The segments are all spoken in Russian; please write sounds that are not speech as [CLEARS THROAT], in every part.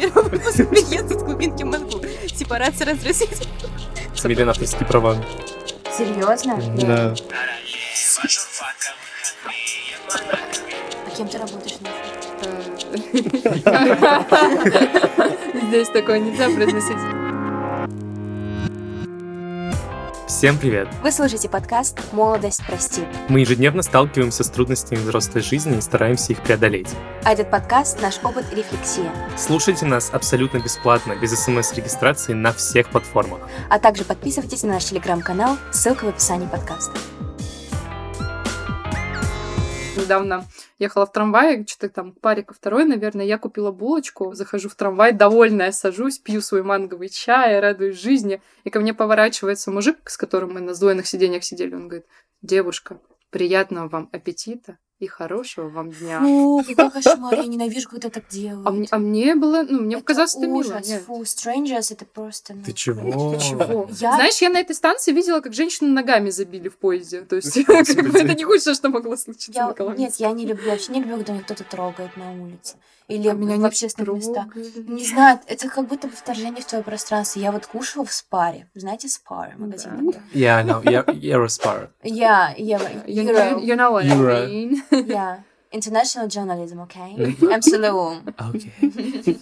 Первый выпуск переезд из глубинки Москву. Сепарация разрешить. Милена, авторские права. Серьезно? Да. А кем ты работаешь? [LAUGHS] Здесь такое нельзя произносить. Всем привет! Вы слушаете подкаст «Молодость простит». Мы ежедневно сталкиваемся с трудностями взрослой жизни и стараемся их преодолеть. А этот подкаст – наш опыт и рефлексия. Слушайте нас абсолютно бесплатно, без смс-регистрации на всех платформах. А также подписывайтесь на наш телеграм-канал, ссылка в описании подкаста. Недавно ехала в трамвае, что-то там паре ко второй, наверное, я купила булочку, захожу в трамвай, довольная, сажусь, пью свой манговый чай, радуюсь жизни, и ко мне поворачивается мужик, с которым мы на сдвоенных сиденьях сидели, он говорит, девушка, приятного вам аппетита и хорошего вам дня. Фу, какой [LAUGHS] кошмар, я ненавижу, когда так делают. А мне, а мне было, ну, мне Это показалось это мило. ужас, Нет. фу, strangers, это просто... ну, Ты чего? Ты чего? Я- Знаешь, я на этой станции видела, как женщину ногами забили в поезде. То есть [LAUGHS] это не худшее, что могло случиться Я-. Нет, я не люблю, вообще не люблю, когда меня кто-то трогает на улице. Или А меня в общественных местах. Не знаю, это как будто бы вторжение в твое пространство. Я вот кушала в спаре. Знаете, спар, магазин Да. такой. Yeah, no, yeah, Eurospar. Я, я, You Euro. know, you know what. I mean. [LAUGHS] Я. International journalism, окей? Мгм. МСЛУ. Окей.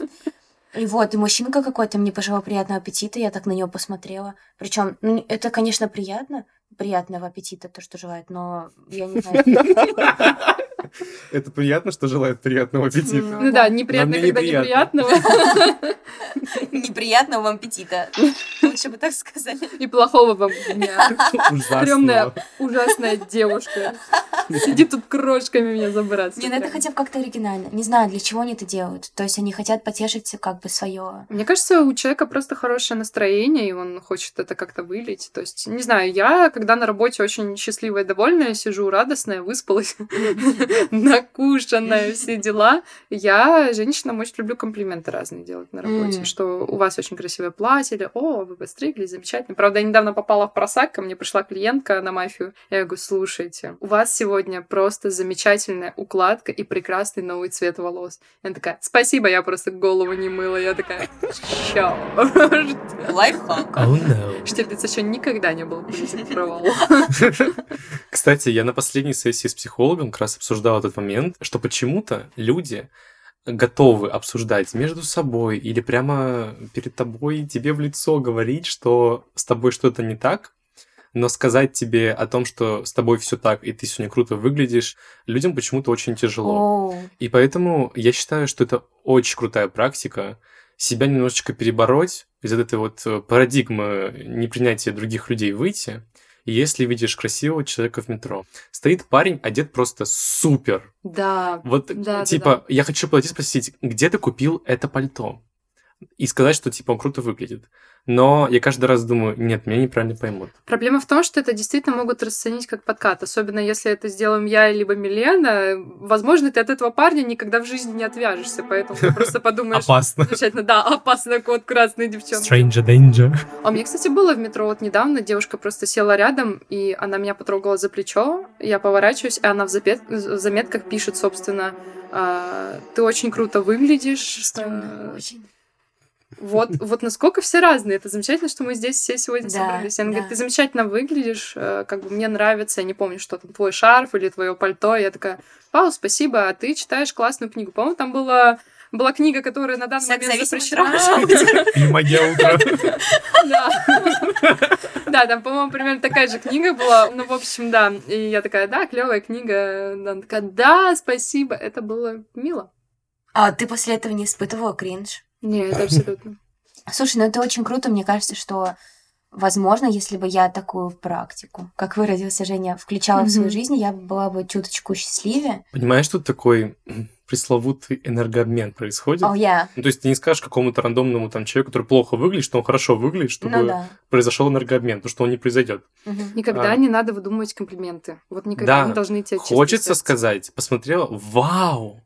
И вот, и мужчинка какой-то мне пожелал приятного аппетита, я так на него посмотрела. Причем, ну, это, конечно, приятно, приятного аппетита, то, что желает, но я не знаю. Это приятно, что желает приятного аппетита. Ну да, неприятно, когда неприятно. неприятного. Неприятного вам аппетита. Лучше бы так сказали. И плохого вам дня. Ужасно. Стрёмная, ужасная девушка. Сидит тут крошками меня забраться. Не, ну это хотя бы как-то оригинально. Не знаю, для чего они это делают. То есть они хотят потешить как бы свое. Мне кажется, у человека просто хорошее настроение, и он хочет это как-то вылить. То есть, не знаю, я, когда на работе очень счастливая и довольная, сижу радостная, выспалась, [LAUGHS] накушанная, все дела, я женщинам очень люблю комплименты разные делать на работе, М. что у вас очень красивое платье, или о, вы постриглись, замечательно. Правда, я недавно попала в просак, ко мне пришла клиентка на мафию, я говорю, слушайте, у вас сегодня просто замечательная укладка и прекрасный новый цвет волос. И она такая, спасибо, я просто голову не мыла. Я такая, чё? Лайфхак. Oh no. Штирлиц еще никогда не был провалу. Кстати, я на последней сессии с психологом как раз обсуждал этот момент, что почему-то люди готовы обсуждать между собой или прямо перед тобой тебе в лицо говорить, что с тобой что-то не так, но сказать тебе о том, что с тобой все так, и ты сегодня круто выглядишь, людям почему-то очень тяжело. Оу. И поэтому я считаю, что это очень крутая практика себя немножечко перебороть, из этой вот э, парадигмы непринятия других людей выйти. Если видишь красивого человека в метро, стоит парень, одет просто супер. Да. Вот, Да, да, типа, я хочу подойти спросить, где ты купил это пальто? И сказать, что, типа, он круто выглядит. Но я каждый раз думаю, нет, меня неправильно поймут. Проблема в том, что это действительно могут расценить как подкат, особенно если это сделаем я либо Милена. Возможно, ты от этого парня никогда в жизни не отвяжешься, поэтому ты просто [LAUGHS] подумаешь... Опасно. Да, опасно, кот красный девчонка. Stranger danger. А у меня, кстати, было в метро вот недавно, девушка просто села рядом, и она меня потрогала за плечо, я поворачиваюсь, и она в, запет- в заметках пишет, собственно, а, ты очень круто выглядишь. Стрёмно а, очень. Вот, вот насколько все разные. Это замечательно, что мы здесь все сегодня Да, собрались. Она да. говорит, ты замечательно выглядишь, э, как бы мне нравится, я не помню, что там, твой шарф или твое пальто. Я такая, вау, спасибо, а ты читаешь классную книгу. По-моему, там была, была книга, которая на данный момент Секс-зависимость запрещена. [LAUGHS] И магия утра. Да. Да, там, по-моему, примерно такая же книга была. Ну, в общем, да. И я такая, да, клевая книга. Она такая, да, спасибо. Это было мило. А ты после этого не испытывала кринж? Нет, абсолютно. Слушай, ну это очень круто. Мне кажется, что возможно, если бы я такую практику, как выразился Женя, включала в свою жизнь, я была бы чуточку счастливее. Понимаешь, тут такой [CLEARS THROAT] пресловутый энергообмен происходит? О, я. Ну, то есть ты не скажешь какому-то рандомному там человеку, который плохо выглядит, что он хорошо выглядит, чтобы Ну да. произошел энергообмен, потому что он не произойдет. Мгм. Никогда А. не надо выдумывать комплименты. Вот никогда Да, не должны чистого Хочется сказать, посмотрела, вау,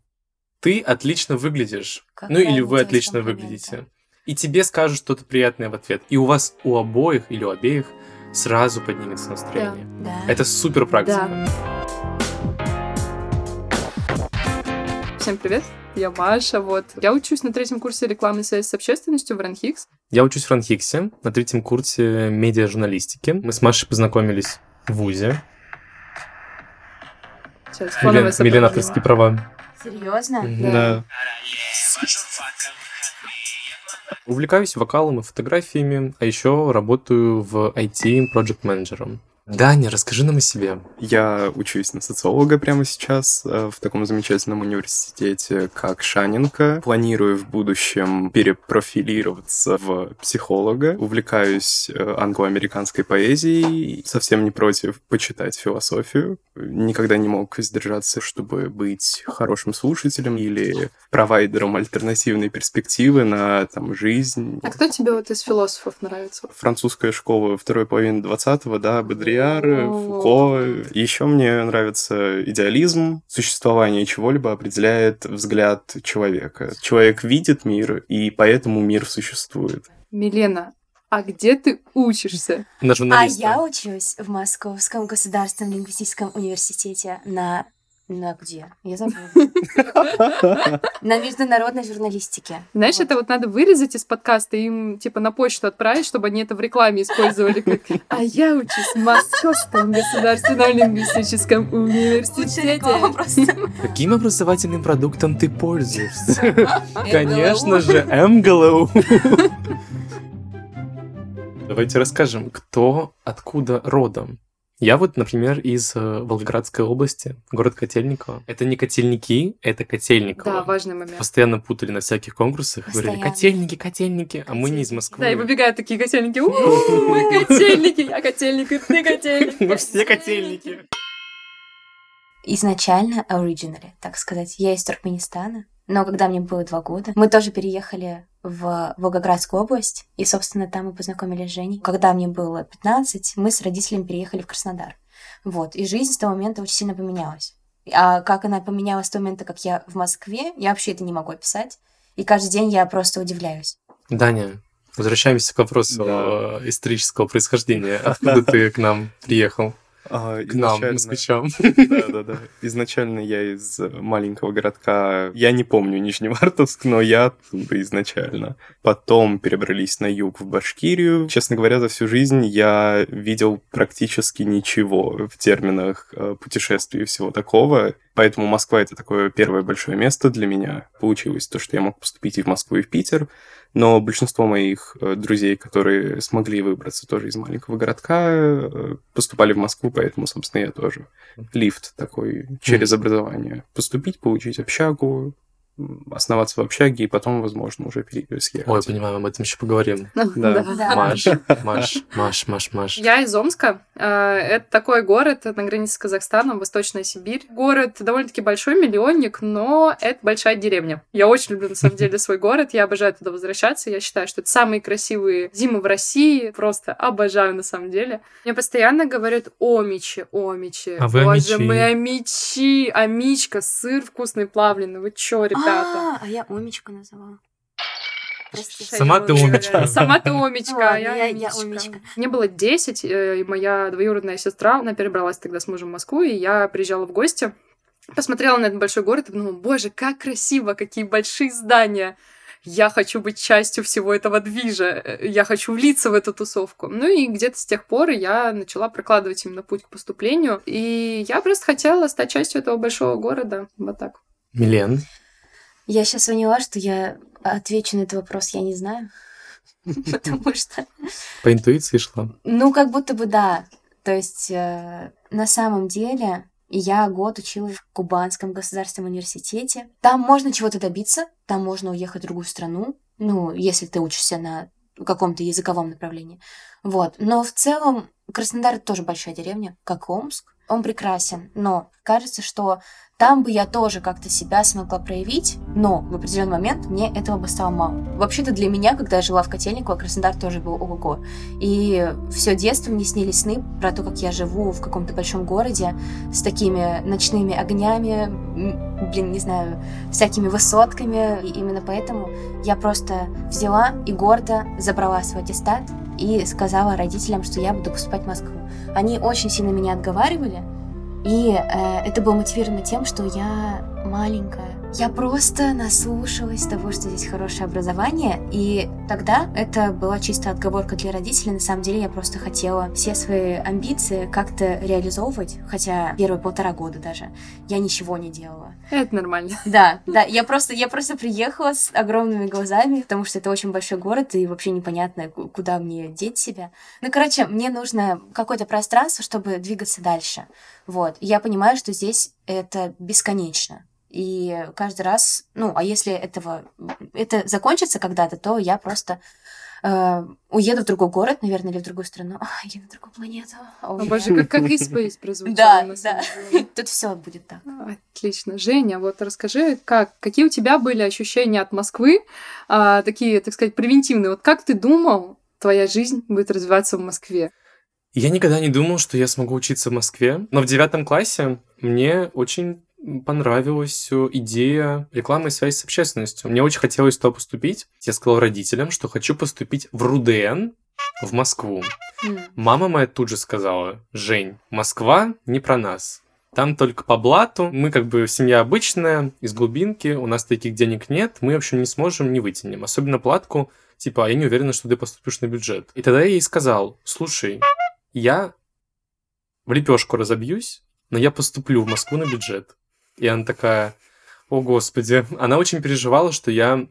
ты отлично выглядишь. Какая ну или вы отлично выглядите. И тебе скажут что-то приятное в ответ. И у вас у обоих или у обеих сразу поднимется настроение. Да. Это супер практика. Всем привет! Я Маша, вот. Я учусь на третьем курсе рекламной связи с общественностью в Ранхикс. Я учусь в Ранхиксе на третьем курсе медиа-журналистики. Мы с Машей познакомились в ВУЗе. Сейчас, Милен, авторские права. Серьезно? Да. Увлекаюсь вокалом и фотографиями, а еще работаю в IT проект менеджером. Даня, расскажи нам о себе. Я учусь на социолога прямо сейчас э, в таком замечательном университете, как Шаненко. Планирую в будущем перепрофилироваться в психолога. Увлекаюсь э, англо-американской поэзией. Совсем не против почитать философию. Никогда не мог сдержаться, чтобы быть хорошим слушателем или провайдером альтернативной перспективы на там, жизнь. А кто тебе вот из философов нравится? Французская школа второй половины 20-го, да, Бодрияр, О. Фуко. Еще мне нравится идеализм. Существование чего-либо определяет взгляд человека. Человек видит мир, и поэтому мир существует. Милена, а где ты учишься? На А журналиста. я учусь в Московском государственном лингвистическом университете на... На где? Я забыла. [LAUGHS] На международной журналистике. Знаешь, Вот. это вот надо вырезать из подкаста и им типа на почту отправить, чтобы они это в рекламе использовали. как, А я учусь в Московском государственном лингвистическом университете. Каким образовательным продуктом ты пользуешься? [LAUGHS] Конечно же, МГЛУ. Давайте расскажем, кто откуда родом. Я вот, например, из э, Волгоградской области, город Котельниково. Это не Котельники, это Котельниково. Да, важный момент. Постоянно путали на всяких конкурсах, говорили Постоянно. «Котельники, Котельники», а мы не из Москвы. Да, и выбегают такие котельники. [LAUGHS] «У-у-у, Мы котельники, я котельник, и ты котельник. [LAUGHS] Мы все Котельники. Изначально, originally, так сказать, я из Туркменистана, но когда мне было два года, мы тоже переехали в Волгоградскую область, и, собственно, там мы познакомились с Женей. Когда мне было 15, мы с родителями переехали в Краснодар. Вот, и жизнь с того момента очень сильно поменялась. А как она поменялась с того момента, как я в Москве, я вообще это не могу описать. И каждый день я просто удивляюсь. Даня, возвращаемся к вопросу Да. исторического происхождения. [LAUGHS] Откуда ты к нам приехал? А, К нам, изначально- москвичам. [LAUGHS] Да-да-да. Изначально я из маленького городка, я не помню Нижневартовск, но я оттуда изначально. Потом перебрались на юг в Башкирию. Честно говоря, за всю жизнь я видел практически ничего в терминах э, путешествий и всего такого. Поэтому Москва — это такое первое большое место для меня. Получилось то, что я мог поступить и в Москву, и в Питер. Но большинство моих э, друзей, которые смогли выбраться тоже из маленького городка, э, поступали в Москву, поэтому, собственно, я тоже. Лифт такой через образование. Поступить, получить общагу, основаться в общаге, и потом, возможно, уже съехать. Ой, понимаю, об этом еще поговорим. [LAUGHS] Да. Маш, [LAUGHS] Маш, Маш, Маш, Маш. Я из Омска. Э, Это такой город на границе с Казахстаном, Восточная Сибирь. Город довольно-таки большой, миллионник, но это большая деревня. Я очень люблю, на самом деле, свой город. Я обожаю туда возвращаться. Я считаю, что это самые красивые зимы в России. Просто обожаю, на самом деле. Мне постоянно говорят Омичи, Омичи. А вы Боже, мы Омичи. Омичка, сыр вкусный плавленый. Вы чё, ребята? А, а я Омичка называла. Прости. Сама ты омичка. Сама ты [LAUGHS] омичка, Ладно, а я, я- омичка. Мне было 10, э, и моя двоюродная сестра, она перебралась тогда с мужем в Москву, и я приезжала в гости, посмотрела на этот большой город и подумала, боже, как красиво, какие большие здания. Я хочу быть частью всего этого движа, э, я хочу влиться в эту тусовку. Ну и где-то с тех пор я начала прокладывать именно путь к поступлению, и я просто хотела стать частью этого большого города. Вот так. Милен, Я сейчас поняла, что я отвечу на этот вопрос, я не знаю. [LAUGHS] Потому что по интуиции шла. Ну, как будто бы да. То есть, э, на самом деле, я год училась в Кубанском государственном университете. Там можно чего-то добиться, там можно уехать в другую страну, ну, если ты учишься на каком-то языковом направлении. Вот. Но в целом Краснодар тоже большая деревня, как Омск. Он прекрасен, но кажется, что там бы я тоже как-то себя смогла проявить, но в определенный момент мне этого бы стало мало. Вообще-то для меня, когда я жила в Котельниково, Краснодар тоже был ого И все детство мне снились сны про то, как я живу в каком-то большом городе с такими ночными огнями, блин, не знаю, всякими высотками. И именно поэтому я просто взяла и гордо забрала свой аттестат и сказала родителям, что я буду поступать в Москву. Они очень сильно меня отговаривали, и э, это было мотивировано тем, что я маленькая, Я просто наслушалась того, что здесь хорошее образование, и тогда это была чисто отговорка для родителей. На самом деле я просто хотела все свои амбиции как-то реализовывать, хотя первые полтора года даже я ничего не делала. Это нормально. [LAUGHS] Да, да, я просто, я просто приехала с огромными глазами, потому что это очень большой город, и вообще непонятно, куда мне деть себя. Ну, короче, мне нужно какое-то пространство, чтобы двигаться дальше. Вот. Я понимаю, что здесь это бесконечно. И каждый раз, ну, а если этого, это закончится когда-то, то я просто э, уеду в другой город, наверное, или в другую страну, [LAUGHS] а, или на другую планету. О, боже, как, как исповедь прозвучала. Да, да. [LAUGHS] Тут все будет так. А, Отлично. Женя, вот расскажи, как, какие у тебя были ощущения от Москвы, а, такие, так сказать, превентивные. Вот как ты думал, твоя жизнь будет развиваться в Москве? Я никогда не думал, что я смогу учиться в Москве, но в девятом классе мне очень понравилась идея рекламной связи с общественностью. Мне очень хотелось туда поступить. Я сказал родителям, что хочу поступить в РУДН в Москву. М. Мама моя тут же сказала, Жень, Москва не про нас. Там только по блату. Мы как бы семья обычная, из глубинки, у нас таких денег нет, мы, в общем, не сможем, не вытянем. Особенно платку, типа, а я не уверена, что ты поступишь на бюджет. И тогда я ей сказал, слушай, я в лепешку разобьюсь, но я поступлю в Москву на бюджет. И она такая, о господи. Она очень переживала, что я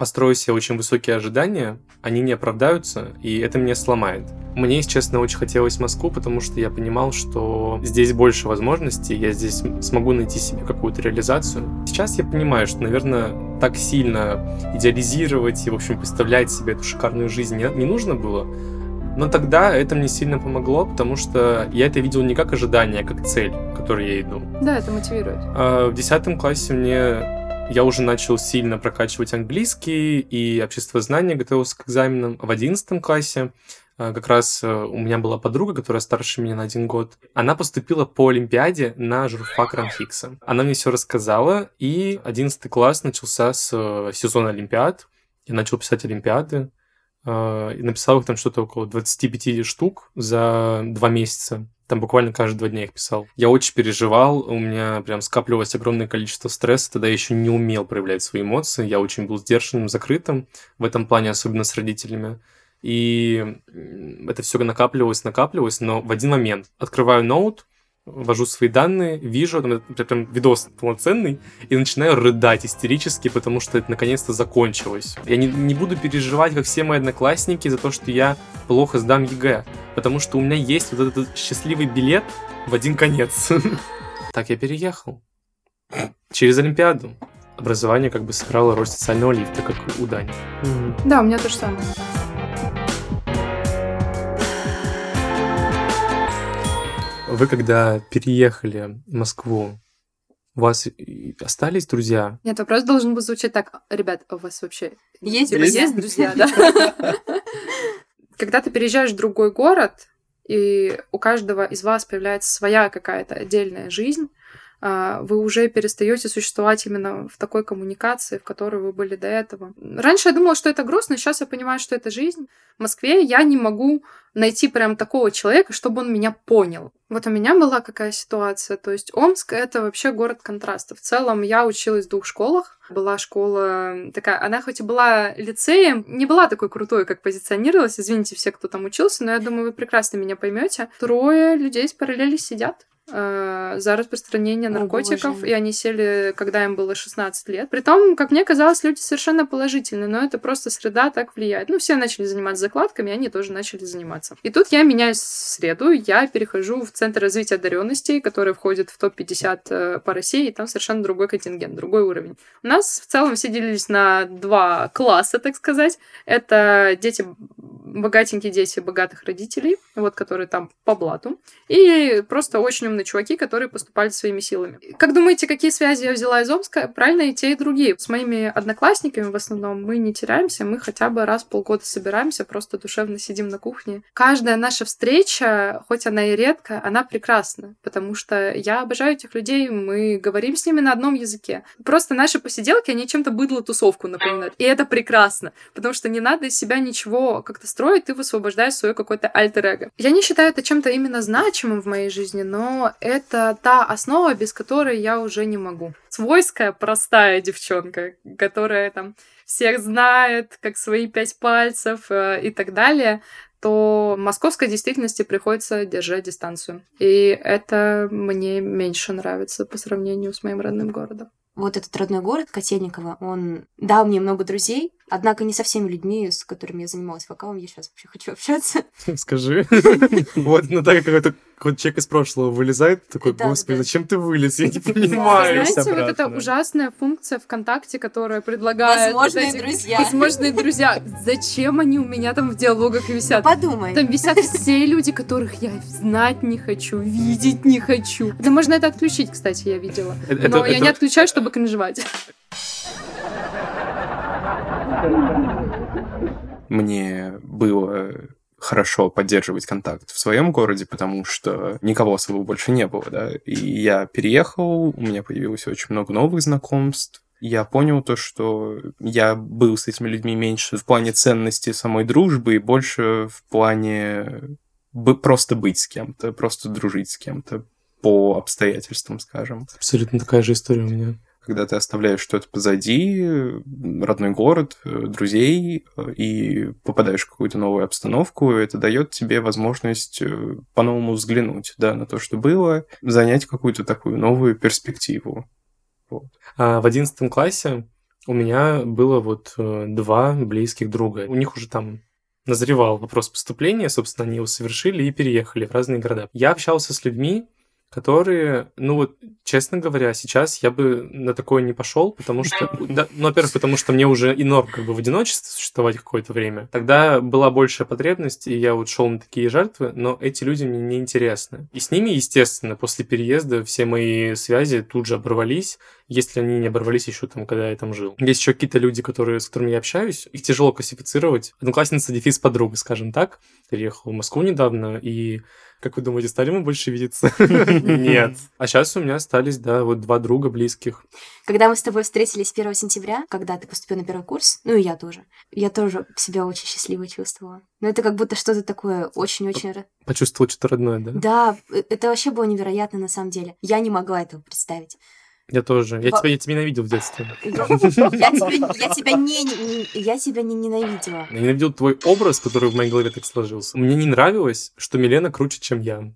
построю себе очень высокие ожидания, они не оправдаются, и это меня сломает. Мне, если честно, очень хотелось Москву, потому что я понимал, что здесь больше возможностей, я здесь смогу найти себе какую-то реализацию. Сейчас я понимаю, что, наверное, так сильно идеализировать и, в общем, представлять себе эту шикарную жизнь не, не нужно было. Но тогда это мне сильно помогло, потому что я это видел не как ожидание, а как цель, к которой я иду. Да, это мотивирует. А В десятом классе мне я уже начал сильно прокачивать английский и обществознание, готовился к экзаменам. В одиннадцатом классе а, как раз э, у меня была подруга, которая старше меня на один год. Она поступила по Олимпиаде на журфак Рамфикса. Она мне все рассказала, и одиннадцатый класс начался с э, сезона Олимпиад. Я начал писать Олимпиады. Э, И написал их там что-то около 25 штук за два месяца. Там буквально каждые два дня их писал. Я очень переживал, у меня прям скапливалось огромное количество стресса, тогда я еще не умел проявлять свои эмоции, я очень был сдержанным, закрытым в этом плане, особенно с родителями. И это все накапливалось, накапливалось, но в один момент открываю ноут, ввожу свои данные, вижу, там, прям видос полноценный, и начинаю рыдать истерически, потому что это наконец-то закончилось. Я не, не буду переживать, как все мои одноклассники, за то, что я плохо сдам ЕГЭ, потому что у меня есть вот этот счастливый билет в один конец. [LAUGHS] Так я переехал. Через Олимпиаду. Образование как бы сыграло роль социального лифта, как у Дани. Да, у меня то же самое. Вы когда переехали в Москву, у вас остались друзья? Нет, вопрос должен был звучать так. Ребят, а у вас вообще Есть друзья? есть друзья, да? [LAUGHS] Когда ты переезжаешь в другой город, и у каждого из вас появляется своя какая-то отдельная жизнь, вы уже перестаете существовать именно в такой коммуникации, в которой вы были до этого. Раньше я думала, что это грустно, сейчас я понимаю, что это жизнь. В Москве я не могу найти прям такого человека, чтобы он меня понял. Вот у меня была какая ситуация. То есть Омск — это вообще город контрастов. В целом я училась в двух школах. Была школа такая, она хоть и была лицеем, не была такой крутой, как позиционировалась. Извините все, кто там учился, но я думаю, вы прекрасно меня поймете. Трое людей с параллели сидят за распространение О, наркотиков, боже. и они сели, когда им было 16 лет. Притом, как мне казалось, люди совершенно положительные, но это просто среда так влияет. Ну, все начали заниматься закладками, они тоже начали заниматься. И тут я меняюсь в среду, я перехожу в Центр развития одаренностей, который входит в топ-50 э, по России, и там совершенно другой контингент, другой уровень. У нас в целом все делились на два класса, так сказать. Это дети, богатенькие дети богатых родителей, вот, которые там по блату, и просто очень умные чуваки, которые поступали своими силами. Как думаете, какие связи я взяла из Омска? Правильно, и те, и другие. С моими одноклассниками в основном мы не теряемся, мы хотя бы раз в полгода собираемся, просто душевно сидим на кухне. Каждая наша встреча, хоть она и редкая, она прекрасна, потому что я обожаю этих людей, мы говорим с ними на одном языке. Просто наши посиделки, они чем-то быдло тусовку напоминают. И это прекрасно, потому что не надо из себя ничего как-то строить, ты высвобождаешь свое какое-то альтер-эго. Я не считаю это чем-то именно значимым в моей жизни, но это та основа, без которой я уже не могу. Свойская, простая девчонка, которая там всех знает, как свои пять пальцев э, и так далее, то московской действительности приходится держать дистанцию. И это мне меньше нравится по сравнению с моим родным городом. Вот этот родной город Котельниково, он дал мне много друзей, однако не со всеми людьми, с которыми я занималась вокалом, я сейчас вообще хочу общаться. [LAUGHS] Скажи. [LAUGHS] Вот, ну так какой-то какой человек из прошлого вылезает, такой, Да, господи, да. зачем ты вылез? Я не понимаю. Знаете, вот эта обратно. ужасная функция ВКонтакте, которая предлагает... вот Возможные эти- друзья. Возможные друзья. Зачем они у меня там в диалогах висят? Подумай. Там висят все люди, которых я знать не хочу, видеть не хочу. Да можно это отключить, кстати, я видела. Это- Но я это- не отключаю, чтобы кринжевать. Мне было хорошо поддерживать контакт в своем городе, потому что никого особо больше не было, да. И я переехал, у меня появилось очень много новых знакомств. Я понял то, что я был с этими людьми меньше в плане ценности самой дружбы и больше в плане бы- просто быть с кем-то, просто дружить с кем-то по обстоятельствам, скажем. Абсолютно такая же история у меня. Когда ты оставляешь что-то позади, родной город, э, друзей, э, и попадаешь в какую-то новую обстановку, это дает тебе возможность э, по-новому взглянуть да, на то, что было, занять какую-то такую новую перспективу. А в одиннадцатом классе у меня было вот два близких друга. У них уже там назревал вопрос поступления, собственно, они его совершили и переехали в разные города. Я общался с людьми, которые, ну вот, честно говоря, сейчас я бы на такое не пошел, потому что, [LAUGHS] да, ну, во-первых, потому что мне уже и норм как бы в одиночестве существовать какое-то время. Тогда была большая потребность, и я вот шел на такие жертвы, но эти люди мне не интересны. И с ними, естественно, после переезда все мои связи тут же оборвались, если они не оборвались еще там, когда я там жил. Есть еще какие-то люди, которые, с которыми я общаюсь, их тяжело классифицировать. Одноклассница дефис подруга, скажем так. Переехал в Москву недавно, и как вы думаете, стали мы больше видеться? [LAUGHS] Нет. А сейчас у меня остались, да, вот два друга близких. Когда мы с тобой встретились 1 сентября, когда ты поступил на первый курс, ну и я тоже, я тоже себя очень счастливо чувствовала. Но это как будто что-то такое очень-очень... Почувствовал что-то родное, да? Да, э, это вообще было невероятно на самом деле. Я не могла этого представить. Я тоже. Я Во- тебя, я тебя ненавидел в детстве. [LAUGHS] Я, я тебя, я тебя не, не- я тебя не ненавидела. Я ненавидел твой образ, который в моей голове так сложился. Мне не нравилось, что Милена круче, чем я.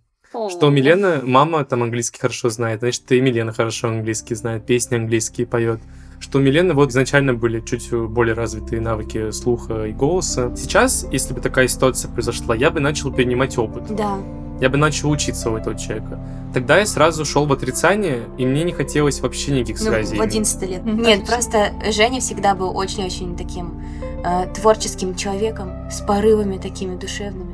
Что Милена, мама там английский хорошо знает, значит, и Милена хорошо английский знает, песни английские поет. Что у Милены вот изначально были чуть более развитые навыки слуха и голоса. Сейчас, если бы такая ситуация произошла, я бы начал перенимать опыт. Да. Я бы начал учиться у этого человека. Тогда я сразу шел в отрицание, и мне не хотелось вообще никаких Ну, связей. в 11 лет. Нет, просто Женя всегда был очень-очень таким э, творческим человеком, с порывами такими душевными.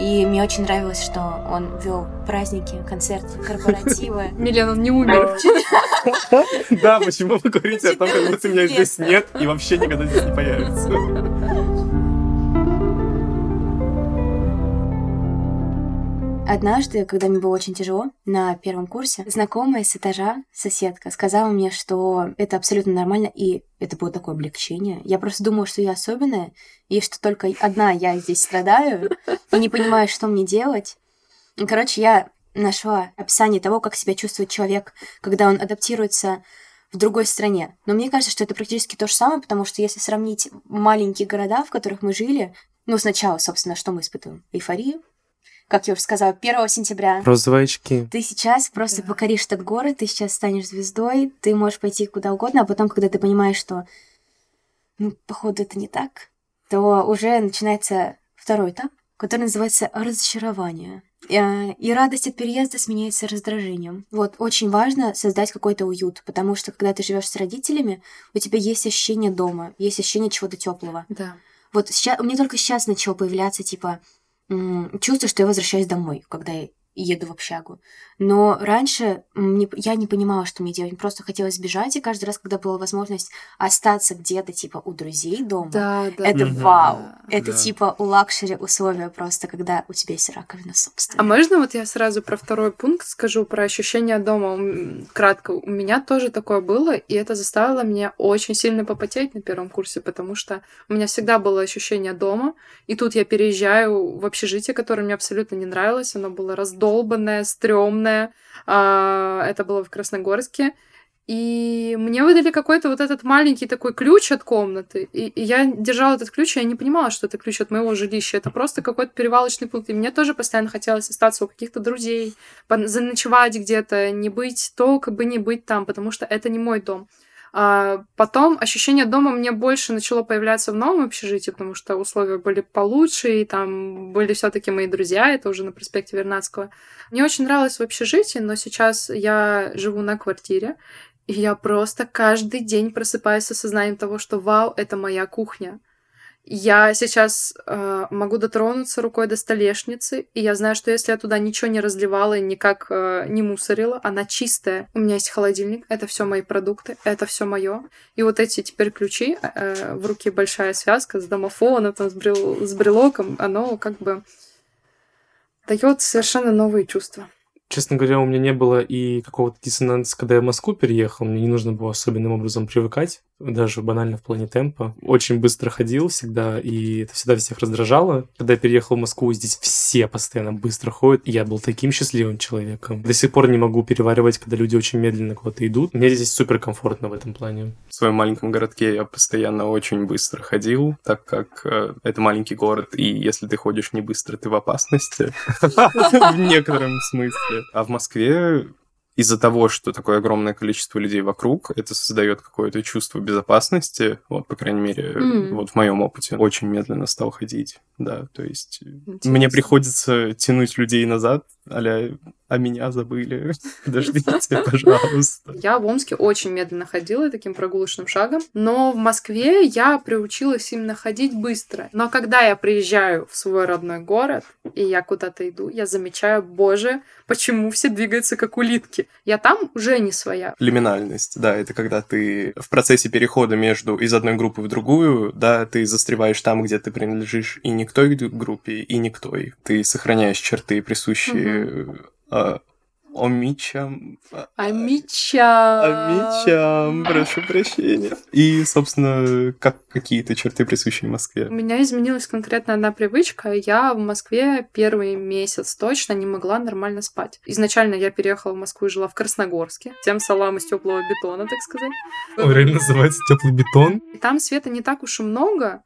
И мне очень нравилось, что он вел праздники, концерты, [LAUGHS] корпоративы. Милен, он не умер. Да, почему вы говорите о том, как будто меня 14 здесь нет и вообще никогда здесь не появится? [LAUGHS] Однажды, когда мне было очень тяжело на первом курсе, знакомая с этажа, соседка, сказала мне, что это абсолютно нормально, и это было такое облегчение. Я просто думала, что я особенная, и что только одна я здесь страдаю, и не понимаю, что мне делать. Короче, я нашла описание того, как себя чувствует человек, когда он адаптируется в другой стране. Но мне кажется, что это практически то же самое, потому что если сравнить маленькие города, в которых мы жили, ну, сначала, собственно, что мы испытываем? Эйфорию, как я уже сказала, 1 сентября. Розовые очки. Ты сейчас просто Да. покоришь этот город, ты сейчас станешь звездой, ты можешь пойти куда угодно, а потом, когда ты понимаешь, что, ну, походу, это не так, то уже начинается второй этап, который называется разочарование. И радость от переезда сменяется раздражением. Вот, очень важно создать какой-то уют, потому что, когда ты живешь с родителями, у тебя есть ощущение дома, есть ощущение чего-то теплого. Да. Вот сейчас, у меня только сейчас начало появляться, типа, чувство, что я возвращаюсь домой, когда еду в общагу. Но раньше мне- я не понимала, что мне делать. Мне просто хотелось сбежать, и каждый раз, когда была возможность остаться где-то, типа, у друзей дома, Да, да. это Мгм. вау. Это Да. типа у luxury условия просто, когда у тебя есть раковина А собственная. можно вот я сразу про второй пункт скажу, про ощущение дома? Кратко. У меня тоже такое было, и это заставило меня очень сильно попотеть на первом курсе, потому что у меня всегда было ощущение дома, и тут я переезжаю в общежитие, которое мне абсолютно не нравилось. Оно было раздолбанное, стрёмное. А, Это было в Красногорске. И мне выдали какой-то вот этот маленький такой ключ от комнаты. И, и я держала этот ключ, и я не понимала, что это ключ от моего жилища. Это просто какой-то перевалочный пункт. И мне тоже постоянно хотелось остаться у каких-то друзей, заночевать где-то, не быть то, как бы не быть там, потому что это не мой дом. А потом ощущение дома мне больше начало появляться в новом общежитии, потому что условия были получше, и там были все таки мои друзья, это уже на проспекте Вернадского. Мне очень нравилось в общежитии, но сейчас я живу на квартире, и я просто каждый день просыпаюсь с осознанием того, что вау, это моя кухня. Я сейчас э, могу дотронуться рукой до столешницы, и я знаю, что если я туда ничего не разливала и никак э, не мусорила, она чистая. У меня есть холодильник, это все мои продукты, это все мое. И вот эти теперь ключи, э, в руке большая связка с домофоном, там, с, брел- с брелоком, оно как бы дает совершенно новые чувства. Честно говоря, у меня не было и какого-то диссонанса, когда я в Москву переехал. Мне не нужно было особенным образом привыкать, даже банально в плане темпа. Очень быстро ходил всегда, и это всегда всех раздражало. Когда я переехал в Москву, здесь все постоянно быстро ходят, и я был таким счастливым человеком. До сих пор не могу переваривать, когда люди очень медленно куда-то идут. Мне здесь супер комфортно в этом плане. В своем маленьком городке я постоянно очень быстро ходил, так как э, это маленький город, и если ты ходишь не быстро, ты в опасности. [LAUGHS] [LAUGHS] В некотором смысле. А в Москве из-за того, что такое огромное количество людей вокруг, это создает какое-то чувство безопасности, вот, по крайней мере, М. вот в моем опыте, очень медленно стал ходить, да, то есть мне Интересно. приходится тянуть людей назад, а а меня забыли, [LAUGHS] подождите, пожалуйста. Я в Омске очень медленно ходила таким прогулочным шагом, но в Москве я приучилась именно ходить быстро. Но когда я приезжаю в свой родной город, и я куда-то иду, я замечаю, боже, почему все двигаются как улитки. Я там уже не своя. Лиминальность, да, это когда ты в процессе перехода между из одной группы в другую, да, ты застреваешь там, где ты принадлежишь и не к той группе, и не к той. Ты сохраняешь черты, присущие э, омичам. а-! Омичам, прошу прощения. И, собственно, как какие-то черты, присущие У Москве. меня изменилась конкретно одна привычка. Я в Москве первый месяц точно не могла нормально спать. Изначально я переехала в Москву и жила в Красногорске. Тем салам из теплого бетона, так сказать. Он реально называется теплый бетон. И там света не так уж и много,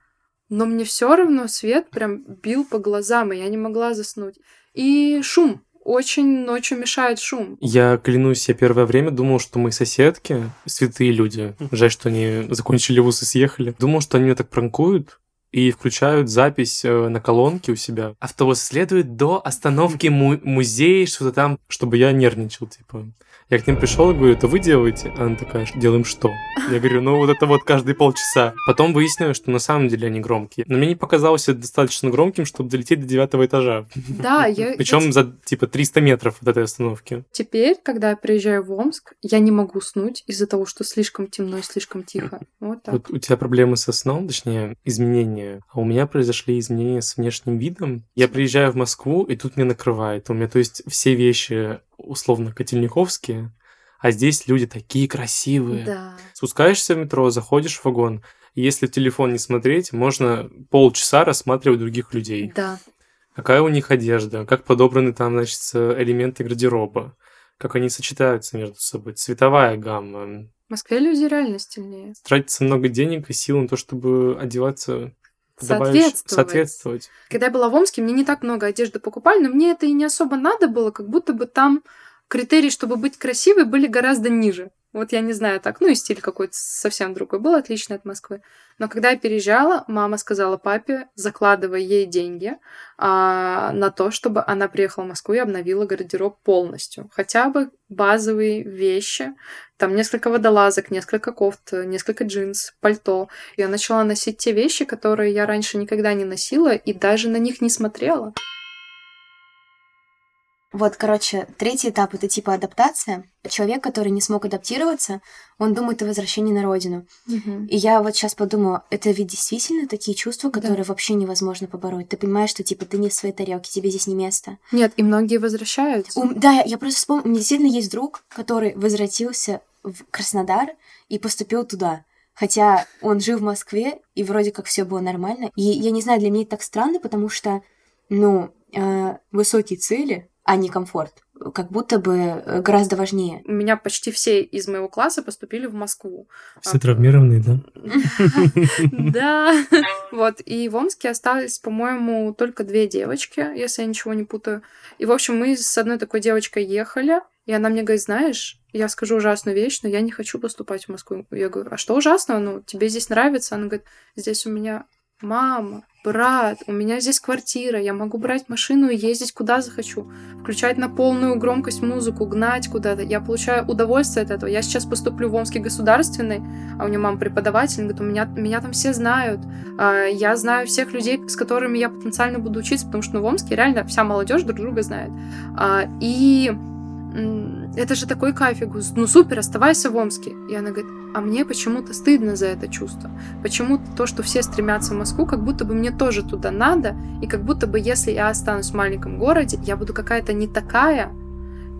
но мне все равно свет прям бил по глазам, и я не могла заснуть. И шум. Очень ночью мешает шум. Я клянусь, я первое время думал, что мои соседки святые люди. Жаль, что они закончили вуз и съехали. Думал, что они меня так пранкуют и включают запись э, на колонке у себя. Автобус следует до остановки му- музея, что-то там, чтобы я нервничал, типа. Я к ним пришел и говорю, это вы делаете? Она такая, делаем что? Я говорю, ну вот это вот каждые полчаса. Потом выяснилось, что на самом деле они громкие. Но мне не показалось это достаточно громким, чтобы долететь до девятого этажа. Да, я... Причем за типа 300 метров от этой остановки. Теперь, когда я приезжаю в Омск, я не могу уснуть из-за того, что слишком темно и слишком тихо. [LAUGHS] Вот так. Вот у тебя проблемы со сном, точнее, изменения, а у меня произошли изменения с внешним видом. Я приезжаю в Москву, и тут меня накрывает. У меня, то есть, все вещи условно котельниковские, а здесь люди такие красивые. Да. Спускаешься в метро, заходишь в вагон, и если в телефон не смотреть, можно полчаса рассматривать других людей. Да. Какая у них одежда, как подобраны там, значит, элементы гардероба, как они сочетаются между собой, цветовая гамма, В Москве люди реально стильнее. тратится много денег и сил на то, чтобы одеваться Соответствовать. соответствовать. Когда я была в Омске, мне не так много одежды покупали, но мне это и не особо надо было, как будто бы там критерии, чтобы быть красивой, были гораздо ниже. Вот я не знаю так. Ну и стиль какой-то совсем другой был, отличный от Москвы. Но когда я переезжала, мама сказала папе, закладывай ей деньги а, на то, чтобы она приехала в Москву и обновила гардероб полностью. Хотя бы базовые вещи. Там несколько водолазок, несколько кофт, несколько джинс, пальто. Я начала носить те вещи, которые я раньше никогда не носила и даже на них не смотрела. Вот, короче, третий этап — это типа адаптация. Человек, который не смог адаптироваться, он думает о возвращении на родину. И я вот сейчас подумала, это ведь действительно такие чувства, которые вообще невозможно побороть. Ты понимаешь, что типа ты не в своей тарелке, тебе здесь не место. Нет, и многие возвращаются. У- да, я просто вспомнила, у меня действительно есть друг, который возвратился в Краснодар и поступил туда. Хотя он жил в Москве, и вроде как все было нормально. И я не знаю, для меня это так странно, потому что, ну, э, высокие цели, а не комфорт, как будто бы э, гораздо важнее. У меня почти все из моего класса поступили в Москву. Все травмированные, да? [LAUGHS] Да. Вот. И в Омске осталось, по-моему, только две девочки, если я ничего не путаю. И, в общем, мы с одной такой девочкой ехали, и она мне говорит, знаешь, я скажу ужасную вещь, но я не хочу поступать в Москву. Я говорю, а что ужасного? Ну, тебе здесь нравится? Она говорит, здесь у меня мама, брат, у меня здесь квартира, я могу брать машину и ездить куда захочу, включать на полную громкость музыку, гнать куда-то. Я получаю удовольствие от этого. Я сейчас поступлю в Омский государственный, а у нее мама преподаватель, она говорит, у меня, меня там все знают, а, я знаю всех людей, с которыми я потенциально буду учиться, потому что ну, в Омске реально вся молодежь друг друга знает. А, И это же такой говорю, ну супер, оставайся в Омске. И она говорит, а мне почему-то стыдно за это чувство. Почему то, что все стремятся в Москву, как будто бы мне тоже туда надо, и как будто бы если я останусь в маленьком городе, я буду какая-то не такая,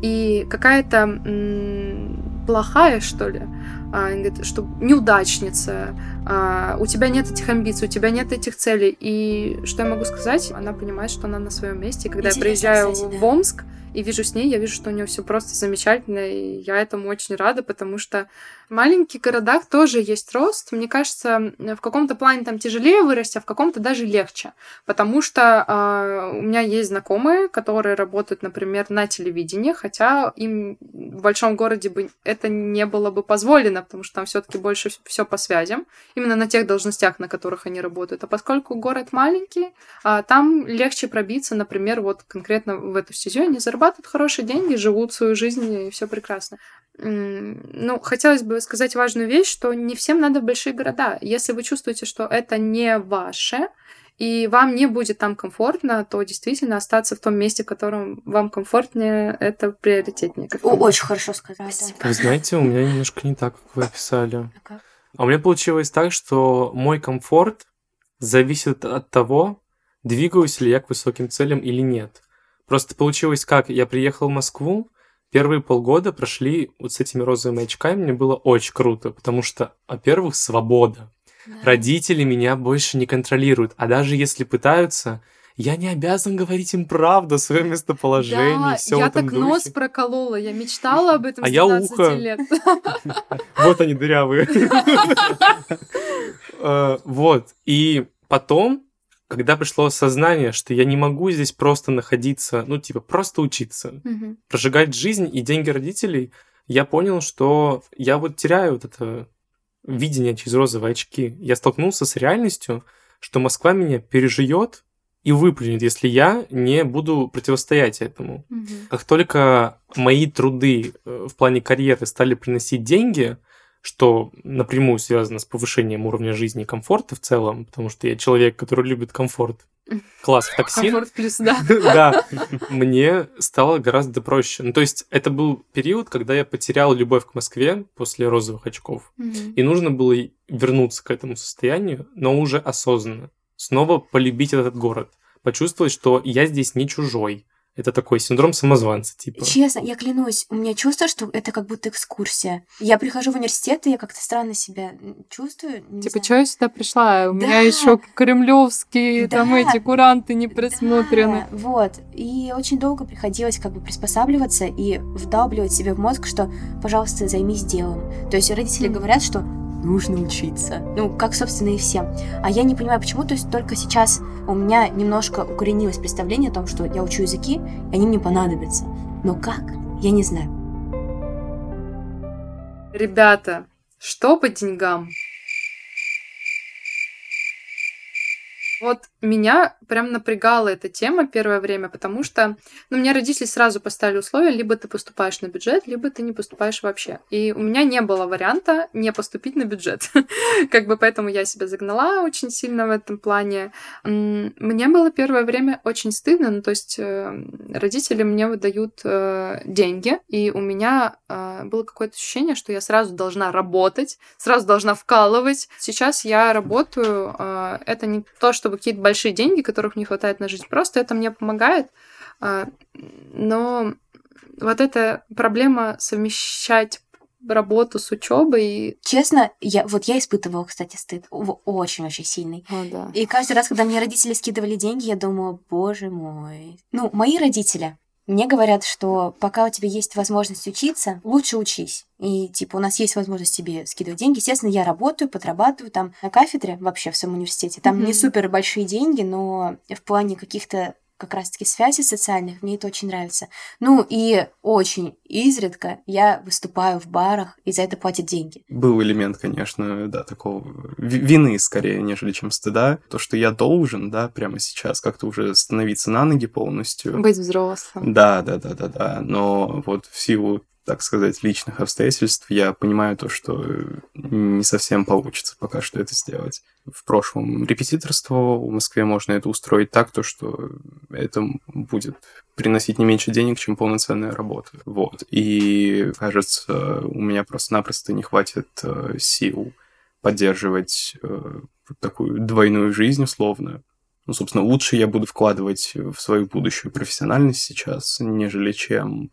и какая-то м, плохая, что ли. А, говорит, что неудачница, а, у тебя нет этих амбиций, у тебя нет этих целей. И что я могу сказать? Она понимает, что она на своем месте. И когда Интересно, я приезжаю кстати, в да. Омск и вижу с ней, я вижу, что у нее все просто замечательно, и я этому очень рада, потому что в маленьких городах тоже есть рост. Мне кажется, в каком-то плане там тяжелее вырасти, а в каком-то даже легче. Потому что а, у меня есть знакомые, которые работают, например, на телевидении, хотя им в большом городе бы это не было бы позволено, потому что там все-таки больше все по связям, именно на тех должностях, на которых они работают. А поскольку город маленький, а, там легче пробиться, например, вот конкретно в эту стезю, они зарабатывают хорошие деньги, живут свою жизнь, и все прекрасно. Ну, хотелось бы сказать важную вещь, что не всем надо в большие города. Если вы чувствуете, что это не ваше, и вам не будет там комфортно, то действительно остаться в том месте, в котором вам комфортнее, это приоритетнее. очень хорошо сказала. да. Вы знаете, у меня немножко не так, как вы описали. А как? А у меня получилось так, что мой комфорт зависит от того, двигаюсь ли я к высоким целям или нет. Просто получилось как, я приехал в Москву, первые полгода прошли вот с этими розовыми очками, мне было очень круто, потому что, во-первых, свобода. Да. Родители меня больше не контролируют, а даже если пытаются, я не обязан говорить им правду, свое местоположение, Да, все в я этом так нос духе. проколола, я мечтала об этом А с я 12 ухо. лет. [LAUGHS] Вот они дырявые. [LAUGHS] Э, Вот. И потом, когда пришло осознание, что я не могу здесь просто находиться, ну, типа, просто учиться, прожигать жизнь и деньги родителей, я понял, что я вот теряю вот это видение через розовые очки. Я столкнулся с реальностью, что Москва меня переживет и выплюнет, если я не буду противостоять этому. Мгм. Как только мои труды э, в плане карьеры стали приносить деньги, что напрямую связано с повышением уровня жизни и комфорта в целом, потому что я человек, который любит комфорт. Класс в [LAUGHS] такси. Комфорт плюс, да. [LAUGHS] Да, [LAUGHS] мне стало гораздо проще. Ну, то есть это был период, когда я потерял любовь к Москве после розовых очков. И нужно было вернуться к этому состоянию, но уже осознанно. Снова полюбить этот город. Почувствовать, что я здесь не чужой. Это такой синдром самозванца, типа. Честно, я клянусь, у меня чувство, что это как будто экскурсия. Я прихожу в университет, и я как-то странно себя чувствую. Типа, что я сюда пришла? У меня Да. еще кремлевские там Да. эти куранты не присмотрены. Да, вот. И очень долго приходилось как бы приспосабливаться и вдалбливать себе в мозг, что, пожалуйста, займись делом. То есть родители говорят, что нужно учиться. Ну, как, собственно, и всем. А я не понимаю, почему. То есть только сейчас у меня немножко укоренилось представление о том, что я учу языки, и они мне понадобятся. Но как? Я не знаю. Ребята, что по деньгам? Вот меня прям напрягала эта тема первое время, потому что, ну, мне родители сразу поставили условия, либо ты поступаешь на бюджет, либо ты не поступаешь вообще. И у меня не было варианта не поступить на бюджет. [LAUGHS] как бы поэтому я себя загнала очень сильно в этом плане. Мне было первое время очень стыдно, ну, то есть э, родители мне выдают э, деньги, и у меня э, было какое-то ощущение, что я сразу должна работать, сразу должна вкалывать. Сейчас я работаю, это не то, что чтобы какие-то большие деньги, которых не хватает на жизнь. Просто это мне помогает. А, но вот эта проблема совмещать работу с учебой. Честно, я вот я испытывала, кстати, стыд очень-очень сильный. О, да. И каждый раз, когда мне родители скидывали деньги, я думаю, боже мой. Ну, мои родители, мне говорят, что пока у тебя есть возможность учиться, лучше учись. И, типа, у нас есть возможность тебе скидывать деньги. Естественно, я работаю, подрабатываю там на кафедре вообще в своем университете. Там mm-hmm. не супер большие деньги, но в плане каких-то как раз-таки связи социальных, мне это очень нравится. Ну и очень изредка я выступаю в барах, и за это платят деньги. Был элемент, конечно, да, такого вины скорее, нежели чем стыда. То, что я должен, да, прямо сейчас как-то уже становиться на ноги полностью. Быть взрослым. Да, да, да, да, да. Но вот в силу так сказать, личных обстоятельств, я понимаю то, что не совсем получится пока что это сделать. В прошлом репетиторствовал, в Москве можно это устроить так, то, что это будет приносить не меньше денег, чем полноценная работа. Вот. И, кажется, у меня просто-напросто не хватит э, сил поддерживать э, такую двойную жизнь условно. Ну, собственно, лучше я буду вкладывать в свою будущую профессиональность сейчас, нежели чем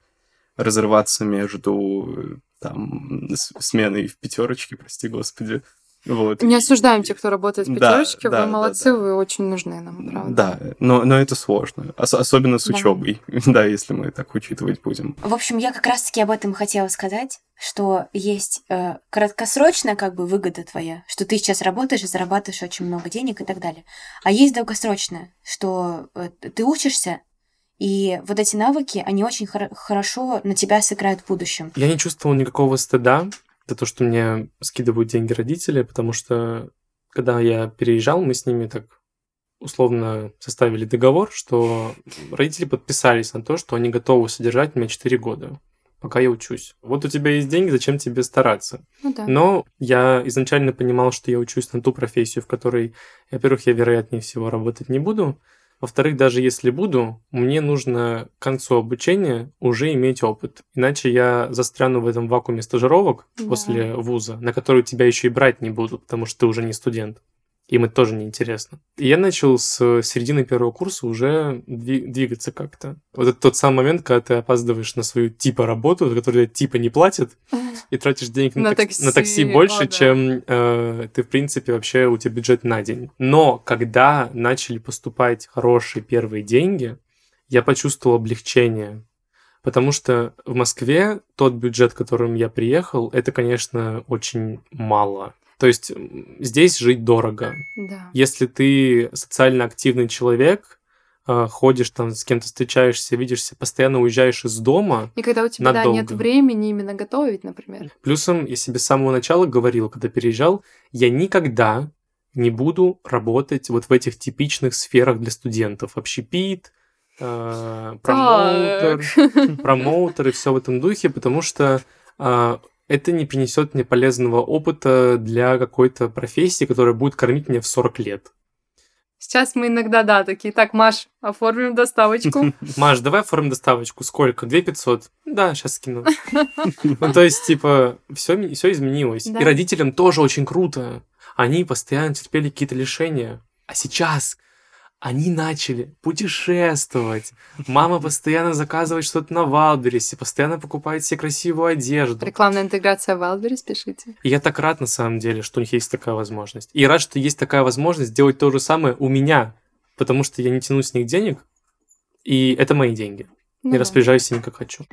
разрываться между там сменой в пятерочке, прости господи. Вот. Не осуждаем тех, кто работает в пятерочке, да, вы да, молодцы, да, да. вы очень нужны нам, правда. Да, но, но это сложно, Ос- особенно с да. учебой, [LAUGHS] да, если мы так учитывать будем. В общем, я как раз-таки об этом хотела сказать, что есть э, краткосрочная как бы выгода твоя, что ты сейчас работаешь и зарабатываешь очень много денег и так далее, а есть долгосрочная, что э, ты учишься, и вот эти навыки, они очень хор- хорошо на тебя сыграют в будущем. Я не чувствовал никакого стыда за то, что мне скидывают деньги родители, потому что когда я переезжал, мы с ними так условно составили договор, что родители подписались на то, что они готовы содержать меня 4 года, пока я учусь. Вот у тебя есть деньги, зачем тебе стараться? Ну, да. Но я изначально понимал, что я учусь на ту профессию, в которой, во-первых, я вероятнее всего работать не буду, во-вторых, даже если буду, мне нужно к концу обучения уже иметь опыт. Иначе я застряну в этом вакууме стажировок да. после вуза, на который тебя еще и брать не будут, потому что ты уже не студент им это тоже неинтересно. И я начал с середины первого курса уже двигаться как-то. Вот это тот самый момент, когда ты опаздываешь на свою типа работу, за которую типа не платят, и тратишь денег на, на, такси. на такси больше, О, да. чем э, ты, в принципе, вообще у тебя бюджет на день. Но когда начали поступать хорошие первые деньги, я почувствовал облегчение. Потому что в Москве тот бюджет, которым я приехал, это, конечно, очень мало. То есть здесь жить дорого. Да. Если ты социально активный человек, а, ходишь там с кем-то встречаешься, видишься, постоянно уезжаешь из дома. И когда у тебя надолго. да, нет времени именно готовить, например. Плюсом я себе с самого начала говорил, когда переезжал, я никогда не буду работать вот в этих типичных сферах для студентов. Общепит, э, промоутер, [LAUGHS] промоутер и все в этом духе, потому что э, это не принесет мне полезного опыта для какой-то профессии, которая будет кормить меня в 40 лет. Сейчас мы иногда, да, такие, так, Маш, оформим доставочку. [LAUGHS] Маш, давай оформим доставочку. Сколько? 2 500? Да, сейчас скину. Ну, то есть, типа, все, все изменилось. И родителям тоже очень круто. Они постоянно терпели какие-то лишения. А сейчас они начали путешествовать. Мама постоянно заказывает что-то на Валберисе, постоянно покупает себе красивую одежду. Рекламная интеграция Валберис, пишите. И я так рад, на самом деле, что у них есть такая возможность. И рад, что есть такая возможность сделать то же самое у меня, потому что я не тяну с них денег, и это мои деньги. Ну, и распоряжаюсь ими как хочу.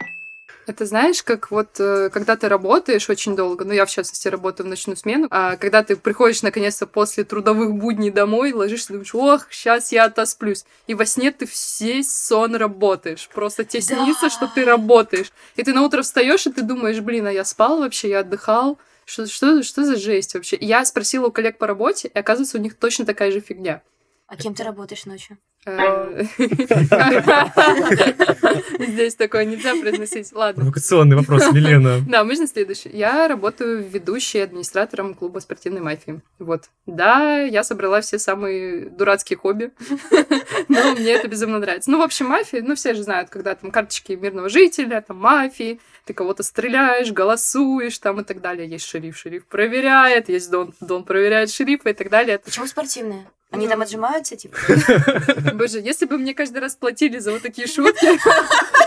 Это знаешь, как вот э, когда ты работаешь очень долго, ну я в частности работаю в ночную смену, а когда ты приходишь наконец-то после трудовых будней домой, ложишься и думаешь, ох, сейчас я отосплюсь. И во сне ты все сон работаешь. Просто тебе да. снится, что ты работаешь. И ты на утро встаешь и ты думаешь, блин, а я спал вообще, я отдыхал. Что, что, что за жесть вообще? Я спросила у коллег по работе, и оказывается, у них точно такая же фигня. А кем ты работаешь ночью? Э, [LAUGHS] Здесь такое нельзя произносить. Ладно. Провокационный вопрос, Милена. [LAUGHS] Да, можно следующий. Я работаю ведущей администратором клуба спортивной мафии. Вот. Да, я собрала все самые дурацкие хобби, [LAUGHS] но мне это безумно нравится. Ну, в общем, мафия, ну, все же знают, когда там карточки мирного жителя, там мафии, ты кого-то стреляешь, голосуешь там и так далее. Есть шериф, шериф проверяет, есть дон, дон проверяет шерифа и так далее. Почему спортивные? Они Ну. там отжимаются, типа? [LAUGHS] Боже, если бы мне каждый раз платили за вот такие шутки,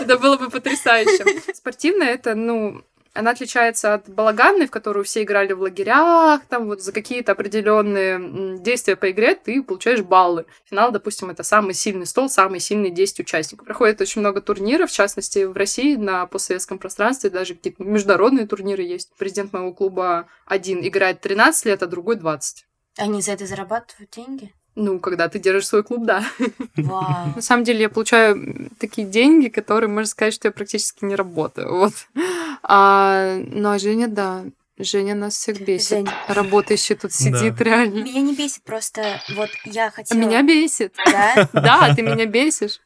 [LAUGHS] это было бы потрясающе. Спортивная это, ну, она отличается от балаганной, в которую все играли в лагерях, там вот за какие-то определенные действия по игре ты получаешь баллы. Финал, допустим, это самый сильный стол, самые сильные 10 участников. Проходит очень много турниров, в частности, в России на постсоветском пространстве, даже какие-то международные турниры есть. Президент моего клуба один играет 13 лет, а другой 20. Они за это зарабатывают деньги? Ну, когда ты держишь свой клуб, да. Вау. На самом деле я получаю такие деньги, которые, можно сказать, что я практически не работаю. Вот. А, ну, а Женя, да. Женя нас всех бесит. Жень. Работающий тут сидит реально. Меня не бесит, просто вот я А хотела... Меня бесит. Да? Да, ты меня бесишь.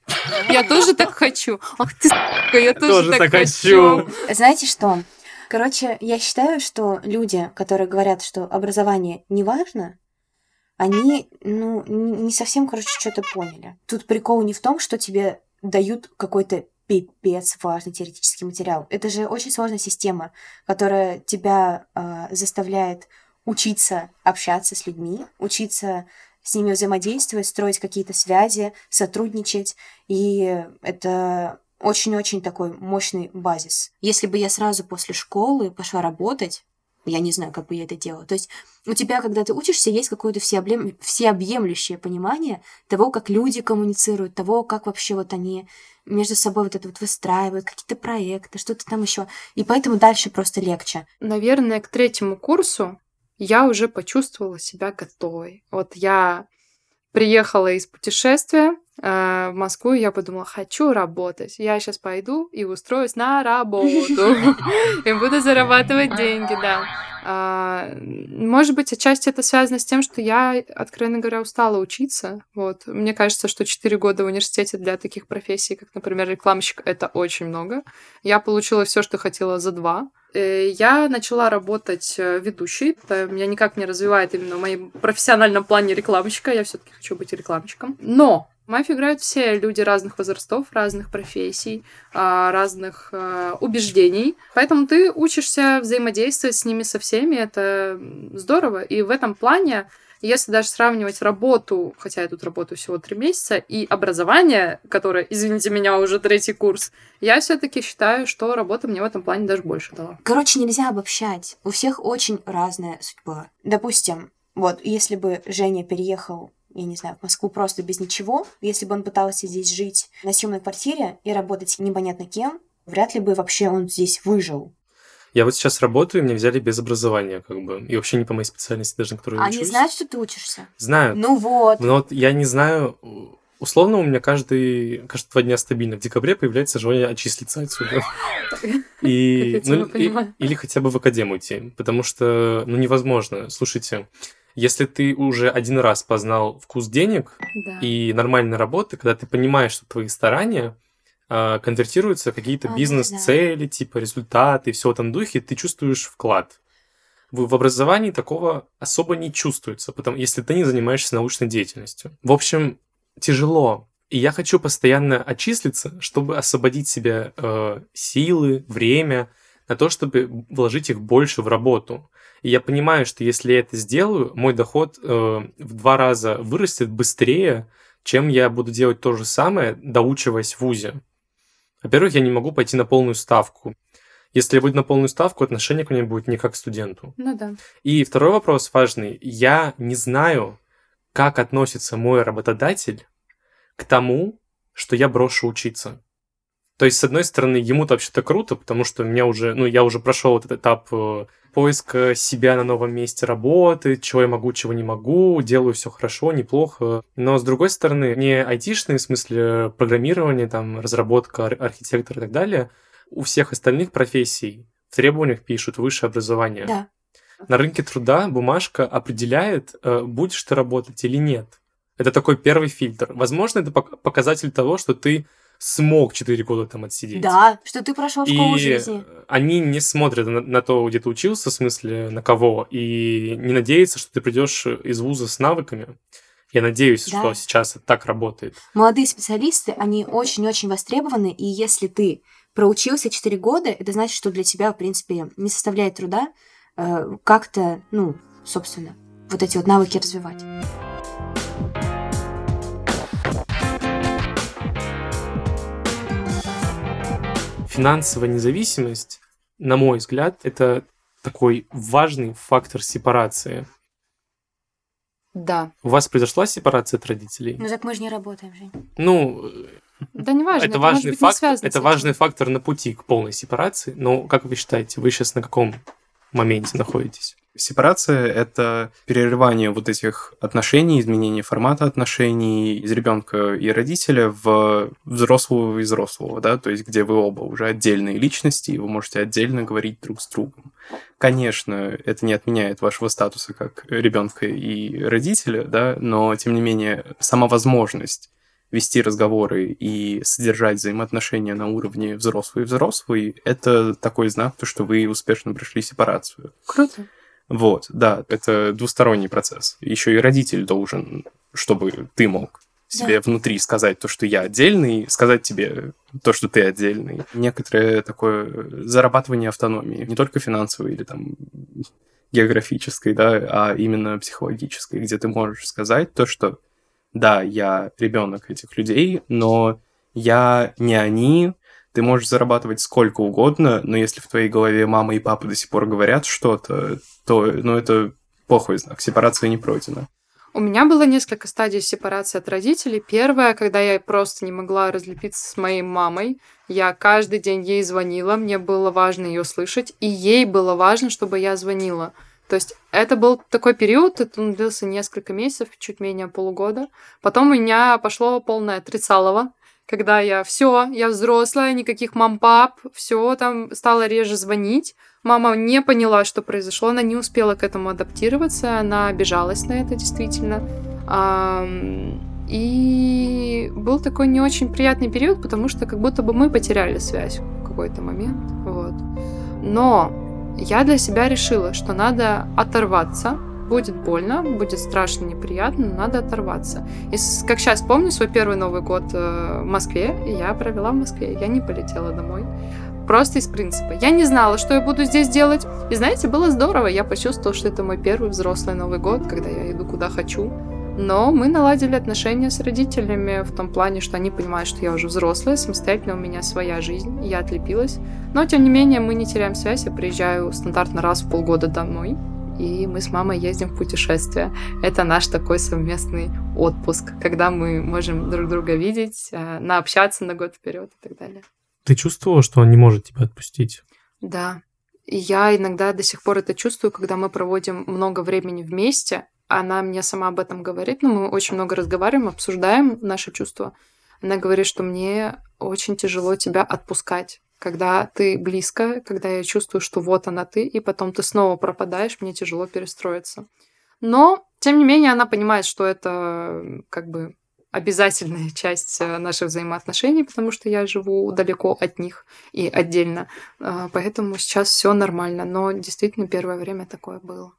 Я тоже так хочу. Ах ты, я тоже так хочу. Знаете что? Короче, я считаю, что люди, которые говорят, что образование не важно, они, ну, не совсем, короче, что-то поняли. Тут прикол не в том, что тебе дают какой-то пипец важный теоретический материал. Это же очень сложная система, которая тебя а, заставляет учиться общаться с людьми, учиться с ними взаимодействовать, строить какие-то связи, сотрудничать. И это очень-очень такой мощный базис. Если бы я сразу после школы пошла работать, я не знаю, как бы я это делала. То есть у тебя, когда ты учишься, есть какое-то всеоблем- всеобъемлющее понимание того, как люди коммуницируют, того, как вообще вот они между собой вот это вот выстраивают, какие-то проекты, что-то там еще. И поэтому дальше просто легче. Наверное, к третьему курсу я уже почувствовала себя готовой. Вот я приехала из путешествия э, в Москву, и я подумала, хочу работать. Я сейчас пойду и устроюсь на работу. [LAUGHS] [LAUGHS] И буду зарабатывать деньги, да. А, может быть, отчасти это связано с тем, что я, откровенно говоря, устала учиться. Вот. Мне кажется, что 4 года в университете для таких профессий, как, например, рекламщик, это очень много. Я получила все, что хотела за два. Я начала работать э, ведущей. Меня никак не развивает именно в моем профессиональном плане рекламщика. Я все-таки хочу быть рекламщиком. Но мафию играют все люди разных возрастов, разных профессий, а, разных э, убеждений. Поэтому ты учишься взаимодействовать с ними со всеми. Это здорово. И в этом плане если даже сравнивать работу, хотя я тут работаю всего три месяца, и образование, которое, извините меня, уже третий курс, я все-таки считаю, что работа мне в этом плане даже больше дала. Короче, нельзя обобщать. У всех очень разная судьба. Допустим, вот если бы Женя переехал я не знаю, в Москву просто без ничего, если бы он пытался здесь жить на съемной квартире и работать непонятно кем, вряд ли бы вообще он здесь выжил. Я вот сейчас работаю, меня взяли без образования, как бы, и вообще не по моей специальности даже, на которой я Они учусь. знают, что ты учишься? Знают. Ну вот. Но вот я не знаю, условно у меня каждый, каждые два дня стабильно в декабре появляется желание отчислиться отсюда. [LAUGHS] И, ну, и- или хотя бы в академию идти, потому что, ну, невозможно. Слушайте, если ты уже один раз познал вкус денег Да. и нормальной работы, когда ты понимаешь, что твои старания конвертируются в какие-то А, ну бизнес-цели, типа результаты, все в этом духе, ты чувствуешь вклад. В, в образовании такого особо не чувствуется, потому, если ты не занимаешься научной деятельностью. В общем, тяжело. И я хочу постоянно отчислиться, чтобы освободить себе э, силы, время на то, чтобы вложить их больше в работу. И я понимаю, что если я это сделаю, мой доход э, в два раза вырастет быстрее, чем я буду делать то же самое, доучиваясь в ВУЗе. Во-первых, я не могу пойти на полную ставку. Если я буду на полную ставку, отношение ко мне будет не как к студенту. Ну да. И второй вопрос важный. Я не знаю, как относится мой работодатель к тому, что я брошу учиться. То есть, с одной стороны, ему-то вообще-то круто, потому что у меня уже, ну, я уже прошел этот этап э, поиска себя на новом месте работы, чего я могу, чего не могу, делаю все хорошо, неплохо. Но, с другой стороны, не айтишные, в смысле программирование, там, разработка, ар- архитектор и так далее, у всех остальных профессий в требованиях пишут высшее образование. Да. На рынке труда бумажка определяет, э, будешь ты работать или нет. Это такой первый фильтр. Возможно, это пок- показатель того, что ты смог 4 года там отсидеть. Да, что ты прошел школу И жизни. они не смотрят на, на то, где ты учился, в смысле, на кого, и не надеются, что ты придешь из вуза с навыками. Я надеюсь, Да. что сейчас это так работает. Молодые специалисты, они очень-очень востребованы, и если ты проучился 4 года, это значит, что для тебя, в принципе, не составляет труда э, как-то, ну, собственно, вот эти вот навыки развивать. Финансовая независимость, на мой взгляд, это такой важный фактор сепарации. Да. У вас произошла сепарация от родителей? Ну так мы же не работаем, Жень. Ну, Да не важно. это может важный быть с Это важный фактор на пути к полной сепарации. Но как вы считаете, вы сейчас на каком моменте находитесь? Сепарация — это перерывание вот этих отношений, изменение формата отношений из ребенка и родителя в взрослого и взрослого, да, то есть где вы оба уже отдельные личности, и вы можете отдельно говорить друг с другом. Конечно, это не отменяет вашего статуса как ребенка и родителя, да, но тем не менее сама возможность вести разговоры и содержать взаимоотношения на уровне взрослый-взрослый, это такой знак, то, что вы успешно прошли сепарацию. Круто. Вот, да, это двусторонний процесс. Еще и родитель должен, чтобы ты мог себе внутри сказать то, что я отдельный, сказать тебе то, что ты отдельный. Некоторое такое зарабатывание автономии, не только финансовой или там географической, да, а именно психологической, где ты можешь сказать то, что да, я ребенок этих людей, но я не они, ты можешь зарабатывать сколько угодно, но если в твоей голове мама и папа до сих пор говорят что-то, то, ну, это плохой знак, сепарация не пройдена. У меня было несколько стадий сепарации от родителей. Первая, когда я просто не могла разлепиться с моей мамой. Я каждый день ей звонила, мне было важно ее слышать, и ей было важно, чтобы я звонила. То есть это был такой период, это длился несколько месяцев, чуть менее полугода. Потом у меня пошло полное трицалово, когда я все, я взрослая, никаких мам-пап, все там стала реже звонить. Мама не поняла, что произошло, она не успела к этому адаптироваться, она обижалась на это действительно. И был такой не очень приятный период, потому что как будто бы мы потеряли связь в какой-то момент. Вот. Но я для себя решила, что надо оторваться. Будет больно, будет страшно, неприятно, но надо оторваться. И как сейчас помню свой первый Новый год э, в Москве, я провела в Москве, я не полетела домой. Просто из принципа. Я не знала, что я буду здесь делать. И знаете, было здорово. Я почувствовала, что это мой первый взрослый Новый год, когда я иду куда хочу. Но мы наладили отношения с родителями в том плане, что они понимают, что я уже взрослая, самостоятельно у меня своя жизнь, я отлепилась. Но, тем не менее, мы не теряем связь. Я приезжаю стандартно раз в полгода домой, и мы с мамой ездим в путешествие. Это наш такой совместный отпуск, когда мы можем друг друга видеть, э, наобщаться на год вперед и так далее. Ты чувствовала, что он не может тебя отпустить? Да. И я иногда до сих пор это чувствую, когда мы проводим много времени вместе. Она мне сама об этом говорит, но мы очень много разговариваем, обсуждаем наши чувства. Она говорит, что мне очень тяжело тебя отпускать. Когда ты близко, когда я чувствую, что вот она ты, и потом ты снова пропадаешь, мне тяжело перестроиться. Но, тем не менее, она понимает, что это как бы обязательная [LAUGHS] часть э, наших взаимоотношений, потому что я живу далеко от них и отдельно. А, Поэтому сейчас все нормально, но действительно первое время такое было.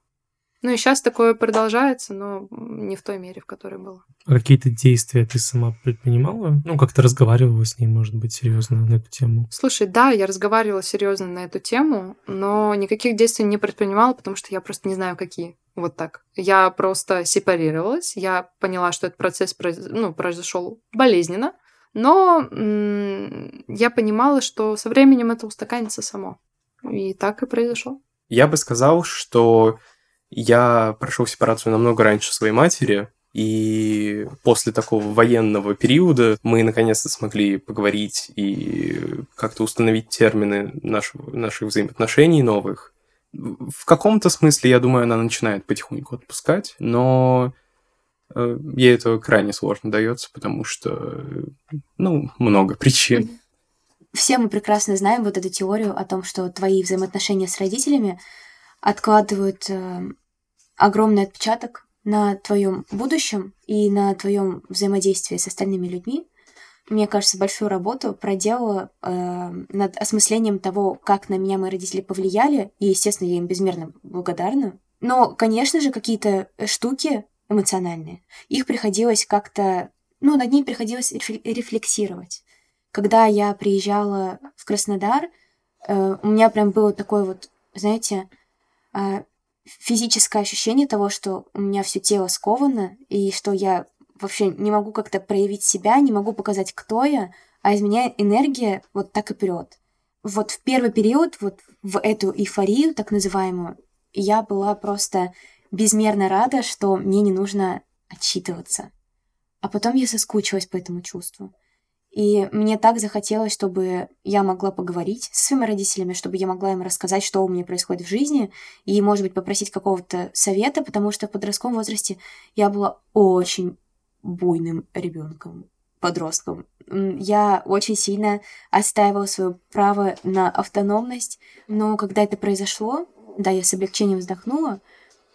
Ну и сейчас такое продолжается, но не в той мере, в которой было. А какие-то действия ты сама предпринимала? Ну, как-то разговаривала с ней, может быть, серьезно на эту тему? Слушай, да, я разговаривала серьезно на эту тему, но никаких действий не предпринимала, потому что я просто не знаю, какие. Вот так. Я просто сепарировалась, я поняла, что этот процесс произ- ну, произошел болезненно, но я понимала, что со временем это устаканится само. И так и произошло. Я бы сказал, что я прошел сепарацию намного раньше своей матери, и после такого военного периода мы наконец-то смогли поговорить и как-то установить термины нашего, наших взаимоотношений новых. В каком-то смысле, я думаю, она начинает потихоньку отпускать, но э, ей это крайне сложно дается, потому что, ну, много причин. Все мы прекрасно знаем вот эту теорию о том, что твои взаимоотношения с родителями откладывают э, огромный отпечаток на твоем будущем и на твоем взаимодействии с остальными людьми, мне кажется, большую работу проделала э, над осмыслением того, как на меня мои родители повлияли, и, естественно, я им безмерно благодарна. Но, конечно же, какие-то штуки эмоциональные, их приходилось как-то, ну, над ними приходилось рефлексировать. Когда я приезжала в Краснодар, э, у меня прям было такое вот, знаете, физическое ощущение того, что у меня все тело сковано, и что я вообще не могу как-то проявить себя, не могу показать, кто я, а из меня энергия вот так и прет. Вот в первый период, вот в эту эйфорию, так называемую, я была просто безмерно рада, что мне не нужно отчитываться. А потом я соскучилась по этому чувству. И мне так захотелось, чтобы я могла поговорить с своими родителями, чтобы я могла им рассказать, что у меня происходит в жизни, и, может быть, попросить какого-то совета, потому что в подростковом возрасте я была очень буйным ребенком, подростком. Я очень сильно отстаивала свое право на автономность, но когда это произошло, да, я с облегчением вздохнула,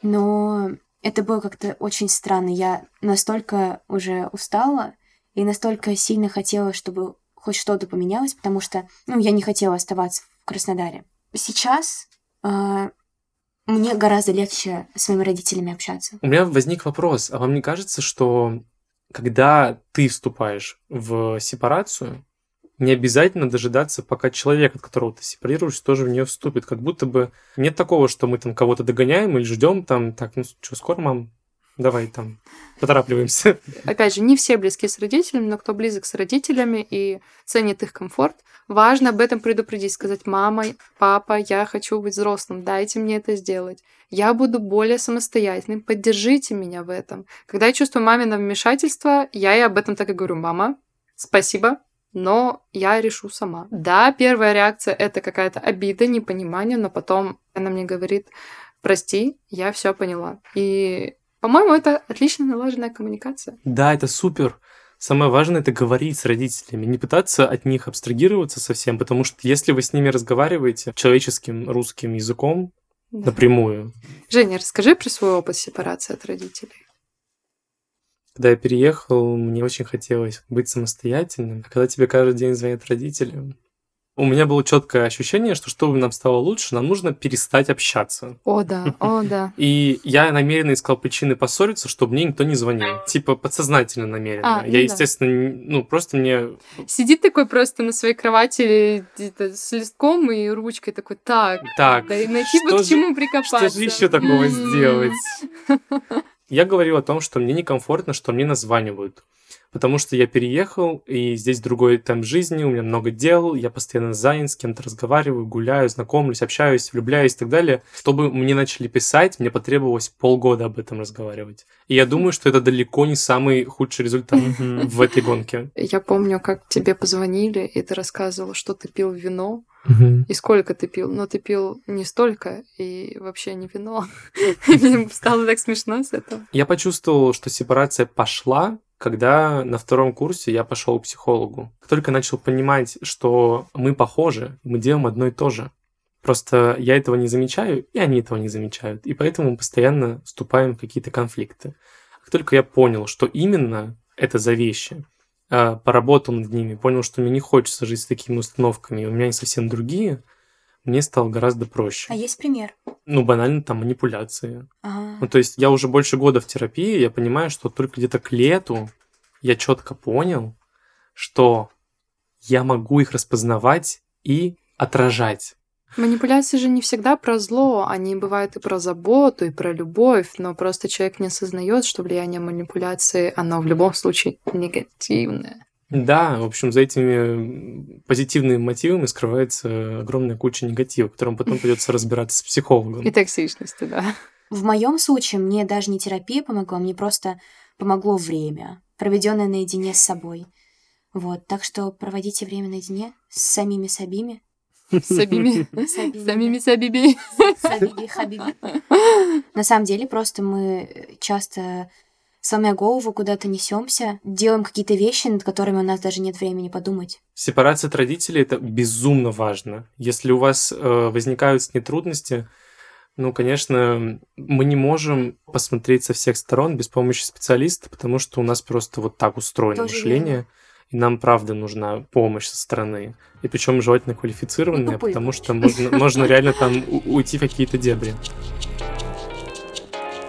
но это было как-то очень странно. Я настолько уже устала и настолько сильно хотела, чтобы хоть что-то поменялось, потому что, ну, я не хотела оставаться в Краснодаре. Сейчас э, мне гораздо легче с моими родителями общаться. У меня возник вопрос, а вам не кажется, что когда ты вступаешь в сепарацию, не обязательно дожидаться, пока человек, от которого ты сепарируешься, тоже в нее вступит. Как будто бы нет такого, что мы там кого-то догоняем или ждем там, так, ну что, скоро, мам, давай там поторапливаемся. [LAUGHS] Опять же, не все близки с родителями, но кто близок с родителями и ценит их комфорт, важно об этом предупредить, сказать, мама, папа, я хочу быть взрослым, дайте мне это сделать. Я буду более самостоятельным, поддержите меня в этом. Когда я чувствую мамино вмешательство, я ей об этом так и говорю, мама, спасибо, но я решу сама. Да, первая реакция это какая-то обида, непонимание, но потом она мне говорит, прости, я все поняла. И по-моему, это отлично налаженная коммуникация. Да, это супер. Самое важное это говорить с родителями, не пытаться от них абстрагироваться совсем, потому что если вы с ними разговариваете человеческим русским языком да. напрямую. Женя, расскажи про свой опыт сепарации от родителей. Когда я переехал, мне очень хотелось быть самостоятельным. А когда тебе каждый день звонят родители, у меня было четкое ощущение, что чтобы нам стало лучше, нам нужно перестать общаться. О, да, о, да. [LAUGHS] И я намеренно искал причины поссориться, чтобы мне никто не звонил. Типа подсознательно намеренно. А, я, ну, естественно, да. ну, просто мне... Сидит такой просто на своей кровати с листком и ручкой такой, так, так да, найти бы к чему прикопаться. Что же еще такого сделать? [LAUGHS] Я говорил о том, что мне некомфортно, что мне названивают потому что я переехал, и здесь другой темп жизни, у меня много дел, я постоянно занят, с кем-то разговариваю, гуляю, знакомлюсь, общаюсь, влюбляюсь и так далее. Чтобы мне начали писать, мне потребовалось полгода об этом разговаривать. И я думаю, что это далеко не самый худший результат в этой гонке. Я помню, как тебе позвонили, и ты рассказывал, что ты пил вино, И сколько ты пил? Но ты пил не столько и вообще не вино. [LAUGHS] Мне стало так смешно с этого. Я почувствовал, что сепарация пошла, когда на втором курсе я пошел к психологу. Только начал понимать, что мы похожи, мы делаем одно и то же. Просто я этого не замечаю, и они этого не замечают. И поэтому мы постоянно вступаем в какие-то конфликты. Как только я понял, что именно это за вещи, а, поработал над ними, понял, что мне не хочется жить с такими установками, у меня они совсем другие, мне стало гораздо проще. А есть пример? Ну, банально там манипуляции. Ага. Ну, то есть я уже больше года в терапии, я понимаю, что только где-то к лету я четко понял, что я могу их распознавать и отражать. Манипуляции же не всегда про зло, они бывают и про заботу, и про любовь, но просто человек не осознает, что влияние манипуляции, оно в любом случае негативное. Да, в общем, за этими позитивными мотивами скрывается огромная куча негатива, которым потом придется разбираться с психологом. И токсичности, да. В моем случае мне даже не терапия помогла, мне просто помогло время, проведенное наедине с собой. Вот, так что проводите время наедине с самими собими. С самими. Самими собими. Сабиби, хабиби. На самом деле, просто мы часто сломя голову, куда-то несемся, делаем какие-то вещи, над которыми у нас даже нет времени подумать. Сепарация от родителей это безумно важно. Если у вас э, возникают с ней трудности, Ну, конечно, мы не можем посмотреть со всех сторон без помощи специалиста, потому что у нас просто вот так устроено Тоже мышление. верно. И нам, правда, нужна помощь со стороны. И причем желательно квалифицированная, потому что можно, можно реально там уйти в какие-то дебри.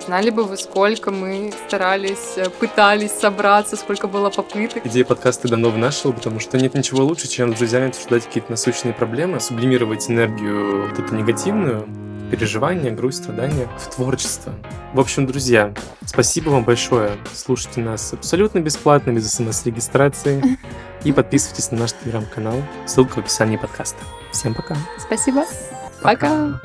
Знали бы вы, сколько мы старались, э, пытались собраться, сколько было попыток. Идея подкаста давно вынашивала, потому что нет ничего лучше, чем с друзьями обсуждать какие-то насущные проблемы, сублимировать энергию вот эту негативную, переживания, грусть, страдания в творчество. В общем, друзья, спасибо вам большое. Слушайте нас абсолютно бесплатно, без смс-регистрации. И подписывайтесь на наш телеграм-канал. Ссылка в описании подкаста. Всем пока. Спасибо. Пока.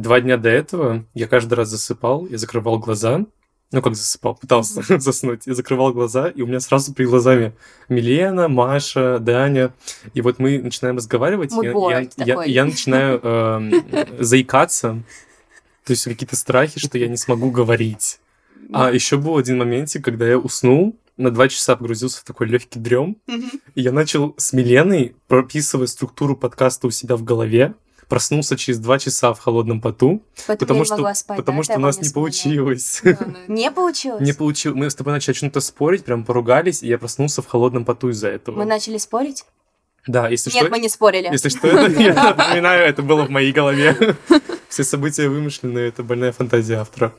Два дня до этого я каждый раз засыпал, я закрывал глаза, ну как засыпал, пытался [LAUGHS] заснуть, я закрывал глаза, и у меня сразу перед глазами Милена, Маша, Даня, и вот мы начинаем разговаривать, я, я- я- я начинаю эм, заикаться, то есть какие-то страхи, что я не смогу говорить. А еще был один моментик, когда я уснул, на два часа погрузился в такой легкий дрем, и я начал с Миленой прописывать структуру подкаста у себя в голове, проснулся через два часа в холодном поту, Поэтому потому что, могла спать, потому да, что у нас не получилось. [LAUGHS] Не получилось? Не получилось. Мы с тобой начали о чем-то спорить, прям поругались, и я проснулся в холодном поту из-за этого. Мы начали спорить? Да, если Нет, что... мы не спорили. Если что, это, я [LAUGHS] напоминаю, это было в моей голове. Все события вымышленные, это больная фантазия автора.